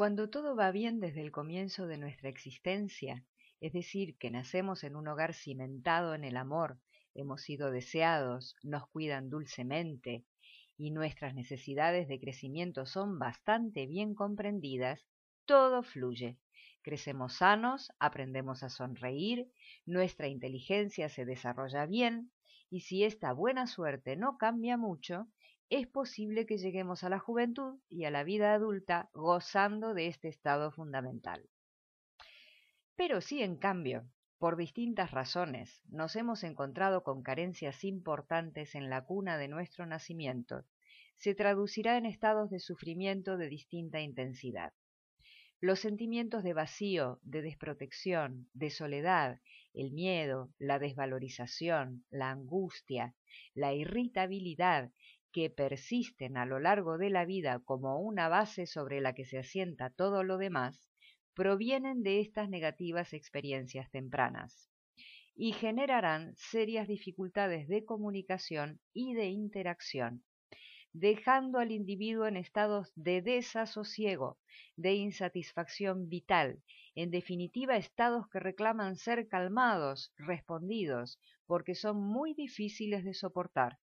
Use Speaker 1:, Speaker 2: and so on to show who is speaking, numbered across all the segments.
Speaker 1: Cuando todo va bien desde el comienzo de nuestra existencia, es decir, que nacemos en un hogar cimentado en el amor, hemos sido deseados, nos cuidan dulcemente y nuestras necesidades de crecimiento son bastante bien comprendidas, todo fluye. Crecemos sanos, aprendemos a sonreír, nuestra inteligencia se desarrolla bien, y si esta buena suerte no cambia mucho, es posible que lleguemos a la juventud y a la vida adulta gozando de este estado fundamental. Pero si en cambio, por distintas razones, nos hemos encontrado con carencias importantes en la cuna de nuestro nacimiento, se traducirá en estados de sufrimiento de distinta intensidad. Los sentimientos de vacío, de desprotección, de soledad, el miedo, la desvalorización, la angustia, la irritabilidad que persisten a lo largo de la vida como una base sobre la que se asienta todo lo demás, provienen de estas negativas experiencias tempranas y generarán serias dificultades de comunicación y de interacción, dejando al individuo en estados de desasosiego, de insatisfacción vital, en definitiva estados que reclaman ser calmados, respondidos, porque son muy difíciles de soportar.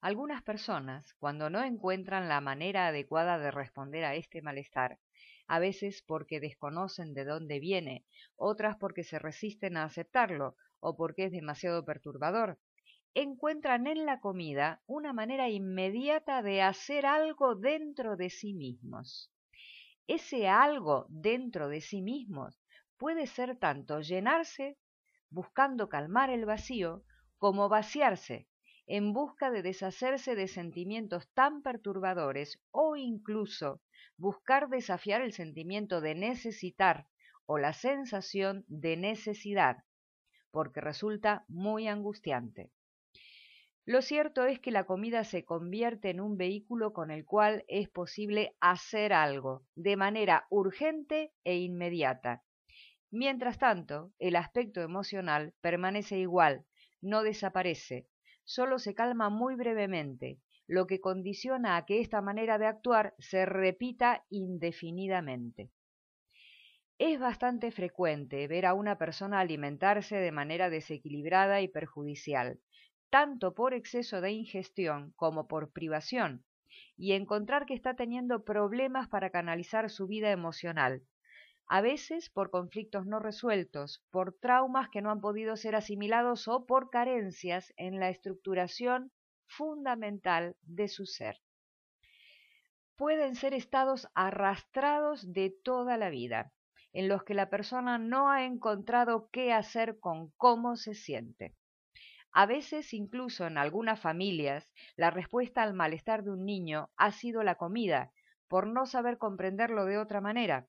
Speaker 1: Algunas personas, cuando no encuentran la manera adecuada de responder a este malestar, a veces porque desconocen de dónde viene, otras porque se resisten a aceptarlo o porque es demasiado perturbador, encuentran en la comida una manera inmediata de hacer algo dentro de sí mismos. Ese algo dentro de sí mismos puede ser tanto llenarse, buscando calmar el vacío, como vaciarse, en busca de deshacerse de sentimientos tan perturbadores o incluso buscar desafiar el sentimiento de necesitar o la sensación de necesidad, porque resulta muy angustiante. Lo cierto es que la comida se convierte en un vehículo con el cual es posible hacer algo de manera urgente e inmediata. Mientras tanto, el aspecto emocional permanece igual, no desaparece, solo se calma muy brevemente, lo que condiciona a que esta manera de actuar se repita indefinidamente. Es bastante frecuente ver a una persona alimentarse de manera desequilibrada y perjudicial, tanto por exceso de ingestión como por privación, y encontrar que está teniendo problemas para canalizar su vida emocional, a veces por conflictos no resueltos, por traumas que no han podido ser asimilados o por carencias en la estructuración fundamental de su ser. Pueden ser estados arrastrados de toda la vida, en los que la persona no ha encontrado qué hacer con cómo se siente. A veces, incluso en algunas familias, la respuesta al malestar de un niño ha sido la comida, por no saber comprenderlo de otra manera,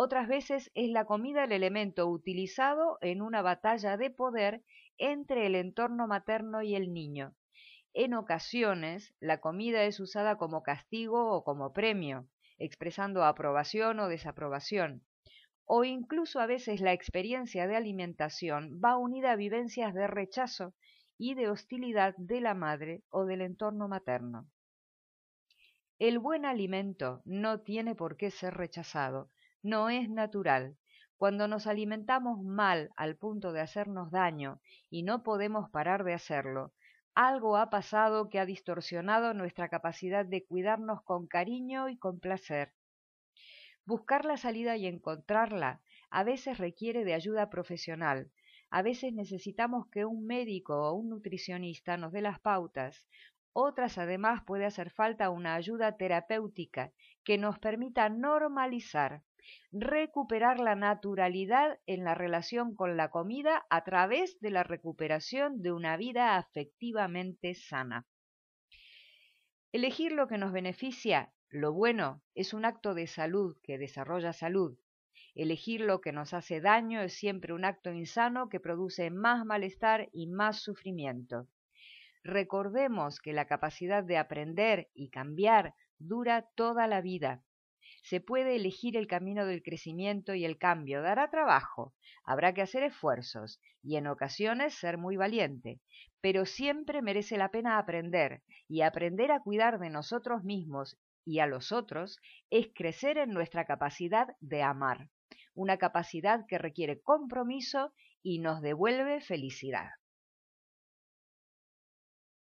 Speaker 1: otras veces es la comida el elemento utilizado en una batalla de poder entre el entorno materno y el niño. En ocasiones, la comida es usada como castigo o como premio, expresando aprobación o desaprobación. O incluso a veces la experiencia de alimentación va unida a vivencias de rechazo y de hostilidad de la madre o del entorno materno. El buen alimento no tiene por qué ser rechazado, no es natural. Cuando nos alimentamos mal al punto de hacernos daño y no podemos parar de hacerlo, algo ha pasado que ha distorsionado nuestra capacidad de cuidarnos con cariño y con placer. Buscar la salida y encontrarla a veces requiere de ayuda profesional, a veces necesitamos que un médico o un nutricionista nos dé las pautas, otras además puede hacer falta una ayuda terapéutica que nos permita normalizar recuperar la naturalidad en la relación con la comida a través de la recuperación de una vida afectivamente sana. Elegir lo que nos beneficia, lo bueno, es un acto de salud que desarrolla salud. Elegir lo que nos hace daño es siempre un acto insano que produce más malestar y más sufrimiento. Recordemos que la capacidad de aprender y cambiar dura toda la vida se puede elegir el camino del crecimiento y el cambio. Dará trabajo, habrá que hacer esfuerzos y en ocasiones ser muy valiente, pero siempre merece la pena aprender y aprender a cuidar de nosotros mismos y a los otros es crecer en nuestra capacidad de amar, una capacidad que requiere compromiso y nos devuelve felicidad.